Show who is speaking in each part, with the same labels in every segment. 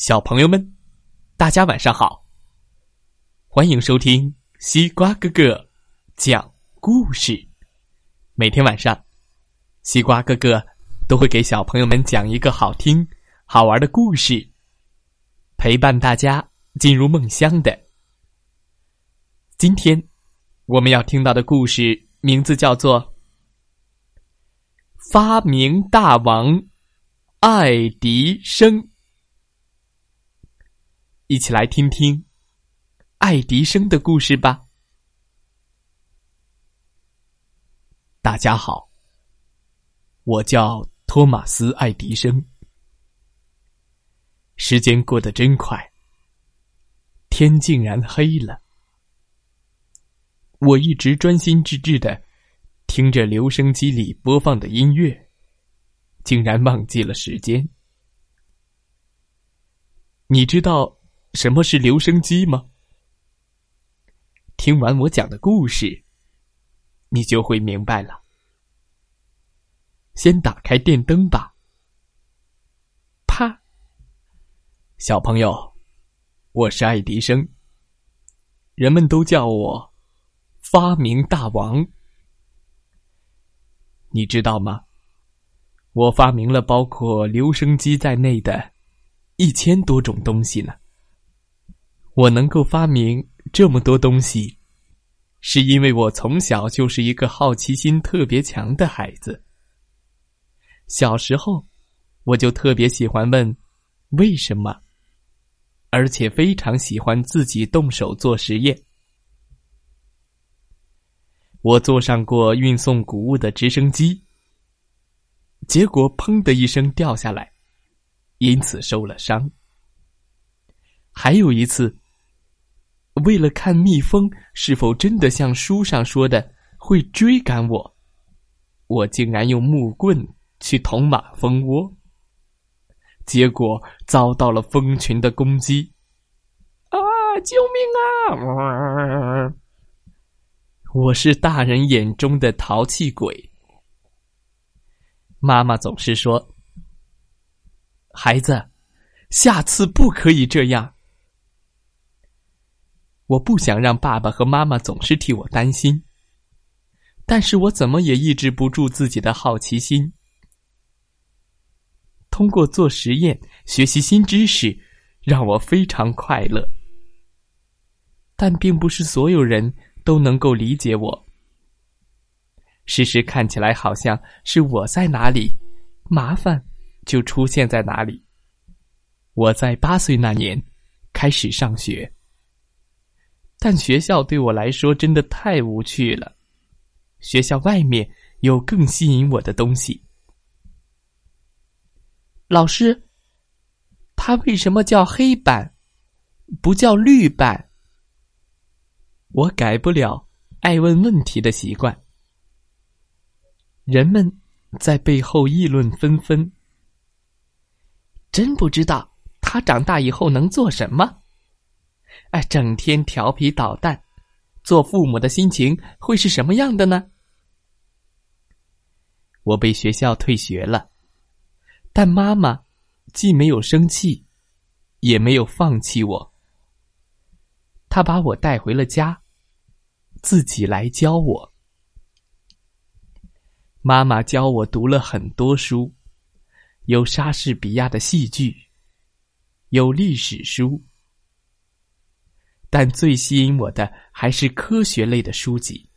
Speaker 1: 小朋友们，大家晚上好！欢迎收听西瓜哥哥讲故事。每天晚上，西瓜哥哥都会给小朋友们讲一个好听、好玩的故事，陪伴大家进入梦乡的。今天我们要听到的故事名字叫做《发明大王爱迪生》。一起来听听爱迪生的故事吧。大家好，我叫托马斯·爱迪生。时间过得真快，天竟然黑了。我一直专心致志的听着留声机里播放的音乐，竟然忘记了时间。你知道？什么是留声机吗？听完我讲的故事，你就会明白了。先打开电灯吧。啪！小朋友，我是爱迪生，人们都叫我发明大王。你知道吗？我发明了包括留声机在内的一千多种东西呢。我能够发明这么多东西，是因为我从小就是一个好奇心特别强的孩子。小时候，我就特别喜欢问为什么，而且非常喜欢自己动手做实验。我坐上过运送谷物的直升机，结果砰的一声掉下来，因此受了伤。还有一次。为了看蜜蜂是否真的像书上说的会追赶我，我竟然用木棍去捅马蜂窝，结果遭到了蜂群的攻击。啊！救命啊！我是大人眼中的淘气鬼。妈妈总是说：“孩子，下次不可以这样。”我不想让爸爸和妈妈总是替我担心，但是我怎么也抑制不住自己的好奇心。通过做实验学习新知识，让我非常快乐。但并不是所有人都能够理解我。事实看起来好像是我在哪里，麻烦就出现在哪里。我在八岁那年开始上学。但学校对我来说真的太无趣了。学校外面有更吸引我的东西。老师，它为什么叫黑板，不叫绿板？我改不了爱问问题的习惯。人们在背后议论纷纷。真不知道他长大以后能做什么。哎，整天调皮捣蛋，做父母的心情会是什么样的呢？我被学校退学了，但妈妈既没有生气，也没有放弃我。她把我带回了家，自己来教我。妈妈教我读了很多书，有莎士比亚的戏剧，有历史书。但最吸引我的还是科学类的书籍。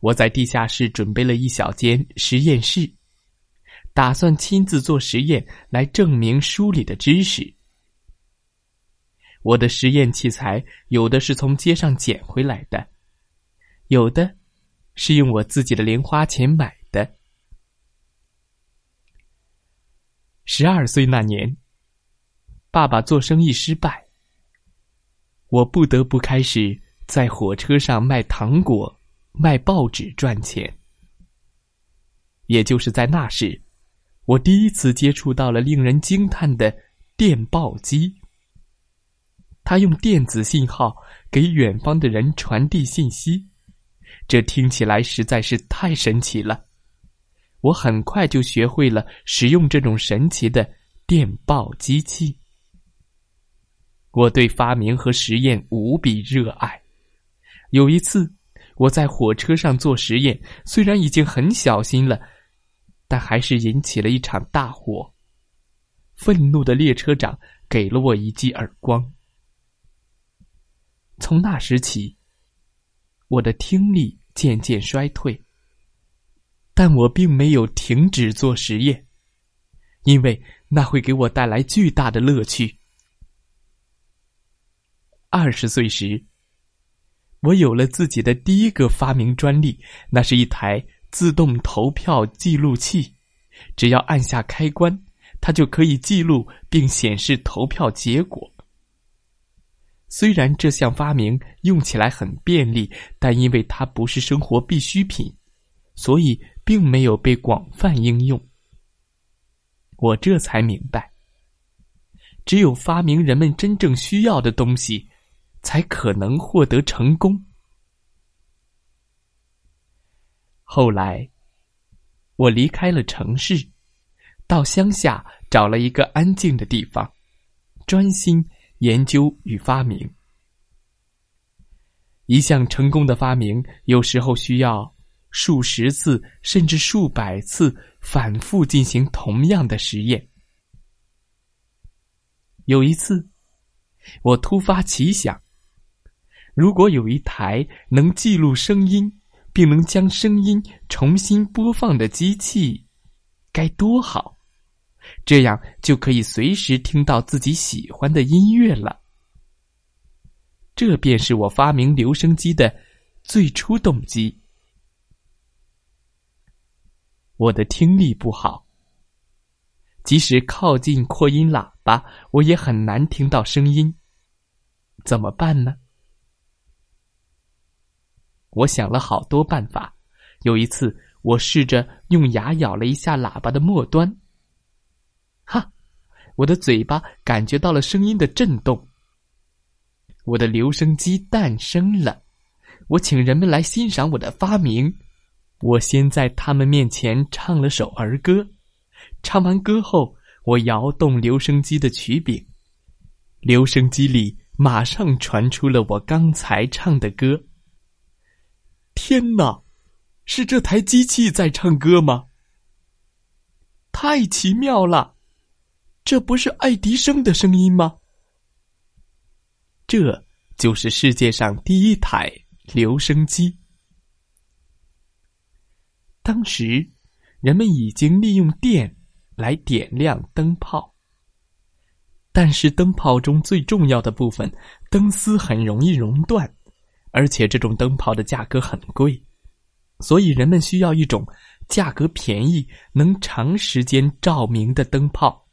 Speaker 1: 我在地下室准备了一小间实验室，打算亲自做实验来证明书里的知识。我的实验器材有的是从街上捡回来的，有的是用我自己的零花钱买的。十二岁那年，爸爸做生意失败。我不得不开始在火车上卖糖果、卖报纸赚钱。也就是在那时，我第一次接触到了令人惊叹的电报机。它用电子信号给远方的人传递信息，这听起来实在是太神奇了。我很快就学会了使用这种神奇的电报机器。我对发明和实验无比热爱。有一次，我在火车上做实验，虽然已经很小心了，但还是引起了一场大火。愤怒的列车长给了我一记耳光。从那时起，我的听力渐渐衰退。但我并没有停止做实验，因为那会给我带来巨大的乐趣。二十岁时，我有了自己的第一个发明专利，那是一台自动投票记录器，只要按下开关，它就可以记录并显示投票结果。虽然这项发明用起来很便利，但因为它不是生活必需品，所以。并没有被广泛应用。我这才明白，只有发明人们真正需要的东西，才可能获得成功。后来，我离开了城市，到乡下找了一个安静的地方，专心研究与发明。一项成功的发明，有时候需要。数十次甚至数百次反复进行同样的实验。有一次，我突发奇想：如果有一台能记录声音并能将声音重新播放的机器，该多好！这样就可以随时听到自己喜欢的音乐了。这便是我发明留声机的最初动机。我的听力不好，即使靠近扩音喇叭，我也很难听到声音。怎么办呢？我想了好多办法。有一次，我试着用牙咬了一下喇叭的末端，哈，我的嘴巴感觉到了声音的震动。我的留声机诞生了。我请人们来欣赏我的发明。我先在他们面前唱了首儿歌，唱完歌后，我摇动留声机的曲柄，留声机里马上传出了我刚才唱的歌。天哪，是这台机器在唱歌吗？太奇妙了，这不是爱迪生的声音吗？这就是世界上第一台留声机。当时，人们已经利用电来点亮灯泡，但是灯泡中最重要的部分——灯丝很容易熔断，而且这种灯泡的价格很贵，所以人们需要一种价格便宜、能长时间照明的灯泡。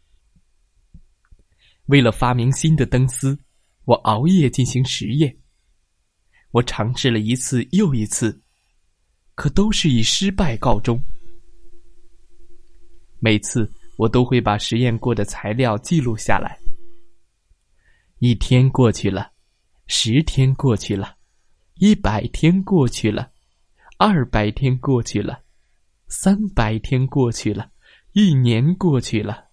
Speaker 1: 为了发明新的灯丝，我熬夜进行实验，我尝试了一次又一次。可都是以失败告终。每次我都会把实验过的材料记录下来。一天过去了，十天过去了，一百天过去了，二百天过去了，三百天过去了，一年过去了。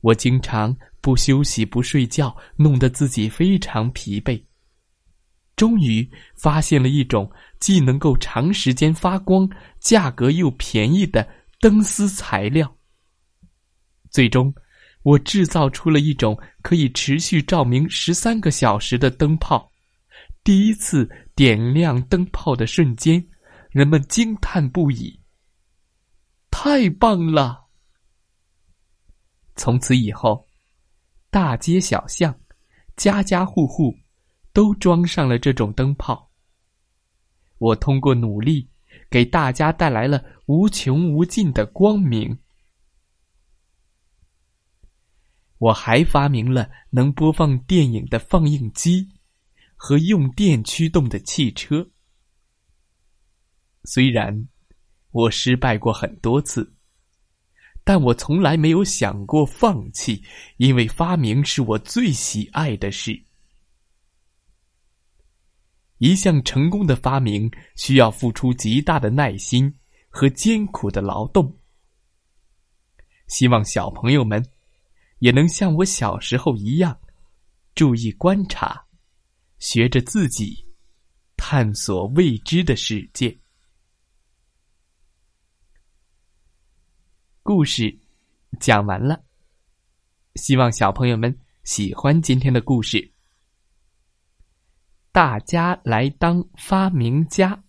Speaker 1: 我经常不休息不睡觉，弄得自己非常疲惫。终于发现了一种既能够长时间发光、价格又便宜的灯丝材料。最终，我制造出了一种可以持续照明十三个小时的灯泡。第一次点亮灯泡的瞬间，人们惊叹不已。太棒了！从此以后，大街小巷，家家户户。都装上了这种灯泡。我通过努力，给大家带来了无穷无尽的光明。我还发明了能播放电影的放映机和用电驱动的汽车。虽然我失败过很多次，但我从来没有想过放弃，因为发明是我最喜爱的事。一项成功的发明需要付出极大的耐心和艰苦的劳动。希望小朋友们也能像我小时候一样，注意观察，学着自己探索未知的世界。故事讲完了，希望小朋友们喜欢今天的故事。大家来当发明家。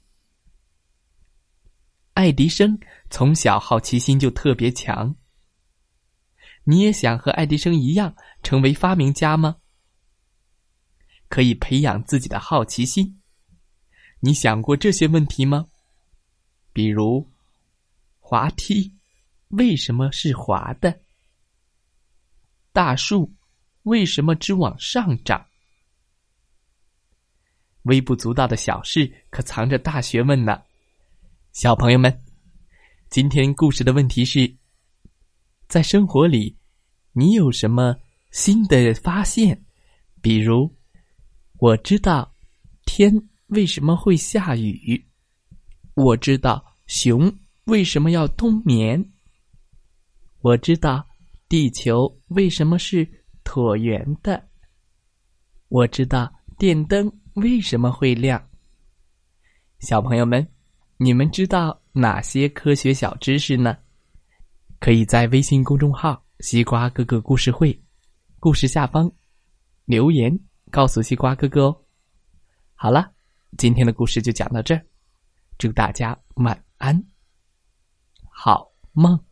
Speaker 1: 爱迪生从小好奇心就特别强。你也想和爱迪生一样成为发明家吗？可以培养自己的好奇心。你想过这些问题吗？比如，滑梯。为什么是滑的？大树为什么只往上长？微不足道的小事，可藏着大学问呢。小朋友们，今天故事的问题是：在生活里，你有什么新的发现？比如，我知道天为什么会下雨，我知道熊为什么要冬眠。我知道地球为什么是椭圆的。我知道电灯为什么会亮。小朋友们，你们知道哪些科学小知识呢？可以在微信公众号“西瓜哥哥故事会”故事下方留言告诉西瓜哥哥哦。好了，今天的故事就讲到这儿，祝大家晚安，好梦。